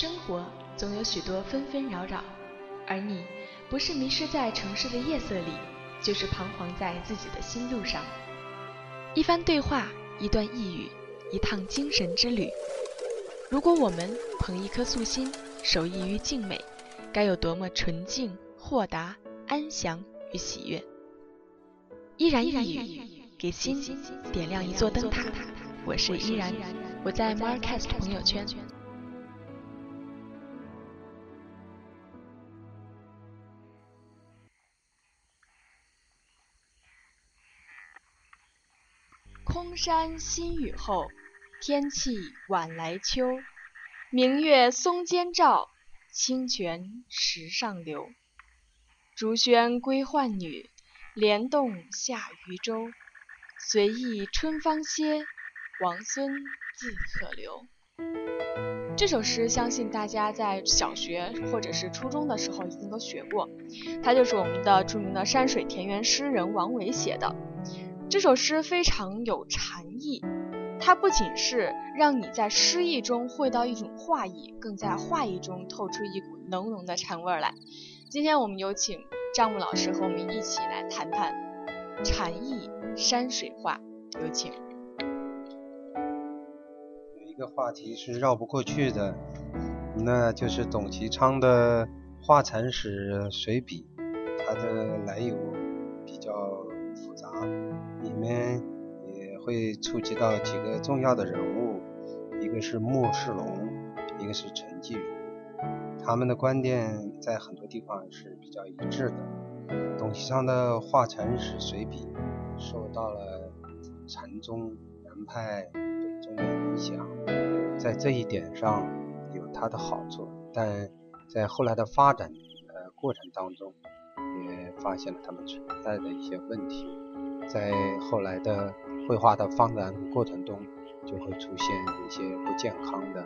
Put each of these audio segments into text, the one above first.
生活总有许多纷纷扰扰，而你不是迷失在城市的夜色里，就是彷徨在自己的心路上。一番对话，一段呓语，一趟精神之旅。如果我们捧一颗素心，守一于静美，该有多么纯净、豁达、安详与喜悦！依然一语，给心点亮一座灯塔。我是依然，我在 Marcast 朋友圈。山新雨后，天气晚来秋。明月松间照，清泉石上流。竹喧归浣女，莲动下渔舟。随意春芳歇，王孙自可留。这首诗相信大家在小学或者是初中的时候一定都学过，它就是我们的著名的山水田园诗人王维写的。这首诗非常有禅意，它不仅是让你在诗意中会到一种画意，更在画意中透出一股浓浓的禅味来。今天我们有请张木老师和我们一起来谈谈禅意山水画，有请。有一个话题是绕不过去的，那就是董其昌的《画禅史随笔》，它的来由比较。面也会触及到几个重要的人物，一个是莫世龙，一个是陈继云，他们的观点在很多地方是比较一致的。董其昌的《画禅史随笔》受到了禅宗南派北宗的影响，在这一点上有它的好处，但在后来的发展呃过程当中，也发现了他们存在的一些问题。在后来的绘画的发展过程中，就会出现一些不健康的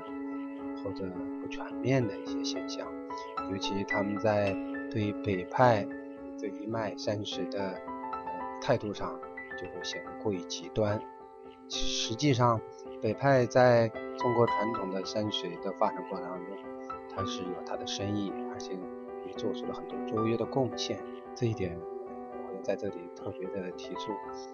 或者不全面的一些现象，尤其他们在对北派这一脉山水的呃态度上，就会显得过于极端。实际上，北派在中国传统的山水的发展过程当中，它是有它的深意，而且也做出了很多卓越的贡献。这一点。在这里特别的提出，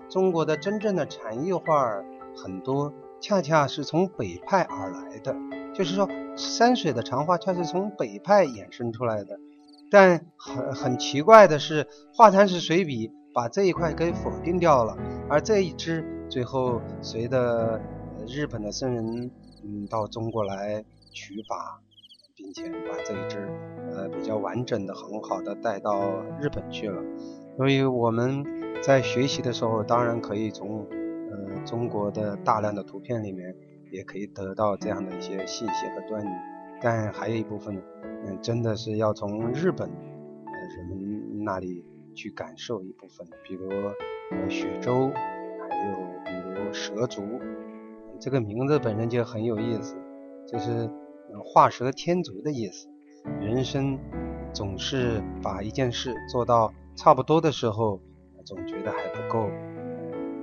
中国的真正的禅意画很多，恰恰是从北派而来的。就是说，山水的禅画恰是从北派衍生出来的。但很很奇怪的是，画坛是随笔把这一块给否定掉了，而这一支最后随着日本的僧人嗯到中国来取法，并且把这一支呃比较完整的、很好的带到日本去了。所以我们在学习的时候，当然可以从呃中国的大量的图片里面，也可以得到这样的一些信息和端倪。但还有一部分，嗯，真的是要从日本呃人们那里去感受一部分，比如呃雪舟，还有比如蛇族，这个名字本身就很有意思，就是画蛇添足的意思。人生总是把一件事做到。差不多的时候，总觉得还不够，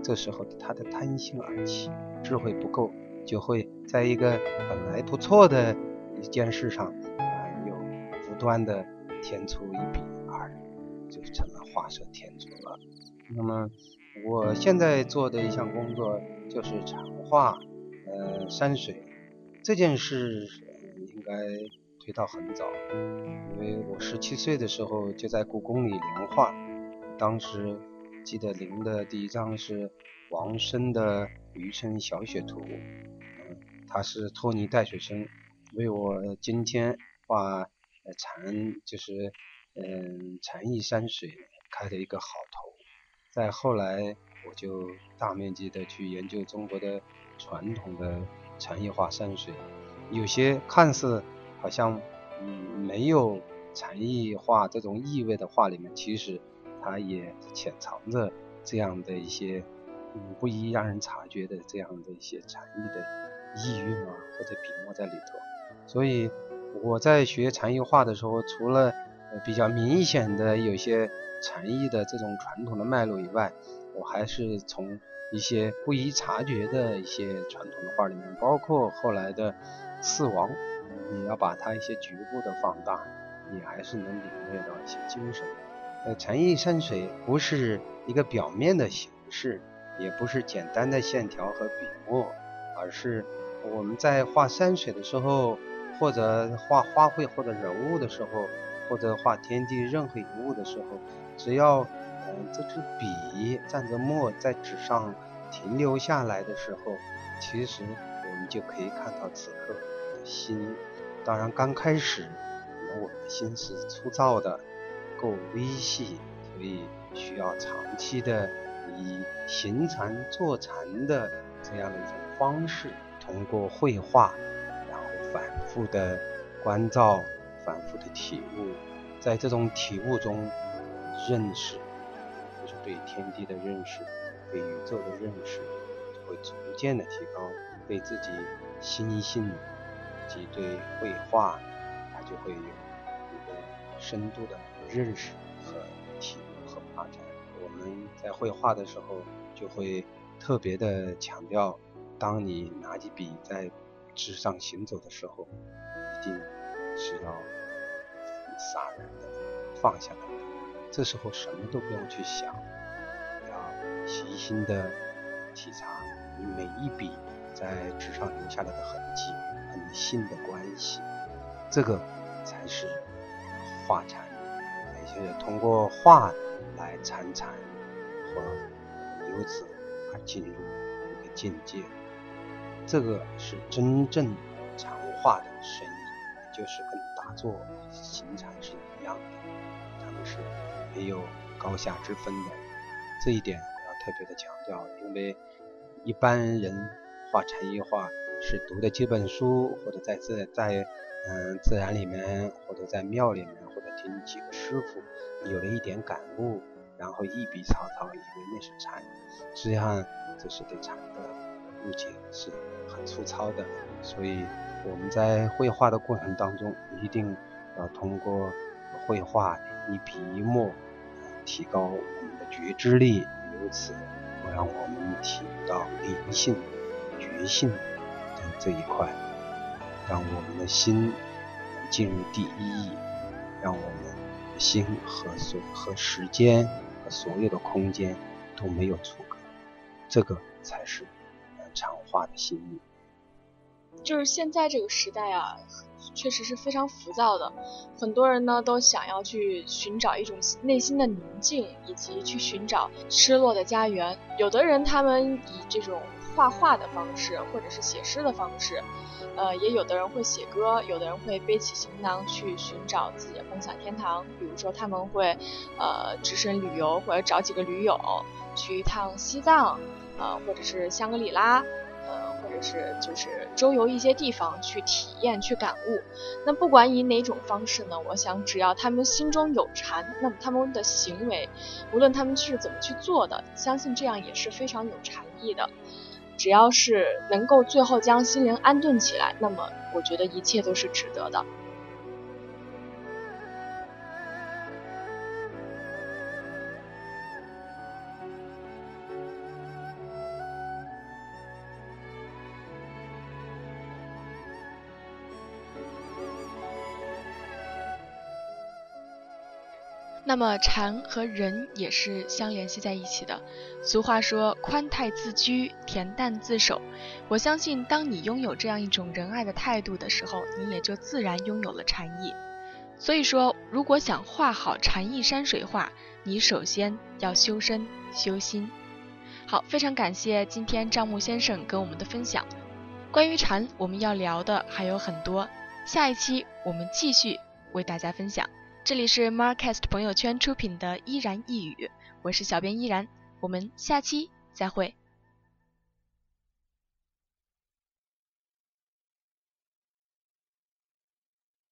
这时候他的贪心而起，智慧不够，就会在一个本来不错的一件事上，啊，又不断的添出一笔，而就成了画蛇添足了。那么我现在做的一项工作就是禅画，呃，山水这件事应该。推到很早，因为我十七岁的时候就在故宫里临画，当时记得临的第一张是王生的《渔村小雪图》，嗯，他是拖泥带水生，为我今天画禅就是嗯禅意山水开了一个好头。再后来我就大面积的去研究中国的传统的禅意画山水，有些看似。好像嗯没有禅意画这种意味的画里面，其实它也潜藏着这样的一些嗯不易让人察觉的这样的一些禅意的意蕴啊或者笔墨在里头。所以我在学禅意画的时候，除了比较明显的有些禅意的这种传统的脉络以外，我还是从一些不易察觉的一些传统的画里面，包括后来的四王。你要把它一些局部的放大，你还是能领略到一些精神。呃，禅意山水不是一个表面的形式，也不是简单的线条和笔墨，而是我们在画山水的时候，或者画花卉或者人物的时候，或者画天地任何一物的时候，只要嗯这支笔蘸着墨在纸上停留下来的时候，其实我们就可以看到此刻的心。当然刚开始可能，我们的心是粗糙的。不够微细，所以需要长期的以行禅坐禅的这样的一种方式，通过绘画，然后反复的关照，反复的体悟，在这种体悟中认识，就是对天地的认识，对宇宙的认识，会逐渐的提高，对自己心性及对绘画，它就会有一个深度的。认识和体悟和发展，我们在绘画的时候就会特别的强调，当你拿起笔在纸上行走的时候，一定是要洒然的放下来的。这时候什么都不用去想，要细心的体察你每一笔在纸上留下来的痕迹和你心的关系，这个才是画禅。也就是通过画来参禅，和由此而进入一个境界，这个是真正禅画的深意，就是跟打坐行禅是一样的，他们是没有高下之分的。这一点我要特别的强调，因为一般人画禅意画是读的几本书，或者在自在嗯自然里面，或者在庙里面。或者听几个师傅有了一点感悟，然后一笔草草，以为那是禅，实际上这是对禅的误解，是很粗糙的。所以我们在绘画的过程当中，一定要通过绘画一笔一墨，提高我们的觉知力，由此让我们体悟到灵性、觉性这一块，让我们的心进入第一义。让我们的心和所和时间和所有的空间都没有阻隔，这个才是禅化的心意。就是现在这个时代啊，确实是非常浮躁的，很多人呢都想要去寻找一种内心的宁静，以及去寻找失落的家园。有的人他们以这种画画的方式，或者是写诗的方式。呃，也有的人会写歌，有的人会背起行囊去寻找自己的梦想天堂。比如说，他们会呃只身旅游，或者找几个驴友去一趟西藏，呃，或者是香格里拉，呃，或者是就是周游一些地方去体验、去感悟。那不管以哪种方式呢，我想只要他们心中有禅，那么他们的行为，无论他们是怎么去做的，相信这样也是非常有禅意的。只要是能够最后将心灵安顿起来，那么我觉得一切都是值得的。那么禅和人也是相联系在一起的。俗话说“宽泰自居，恬淡自守”。我相信，当你拥有这样一种仁爱的态度的时候，你也就自然拥有了禅意。所以说，如果想画好禅意山水画，你首先要修身修心。好，非常感谢今天张木先生跟我们的分享。关于禅，我们要聊的还有很多，下一期我们继续为大家分享。这里是 Marcast 朋友圈出品的依然一语，我是小编依然，我们下期再会。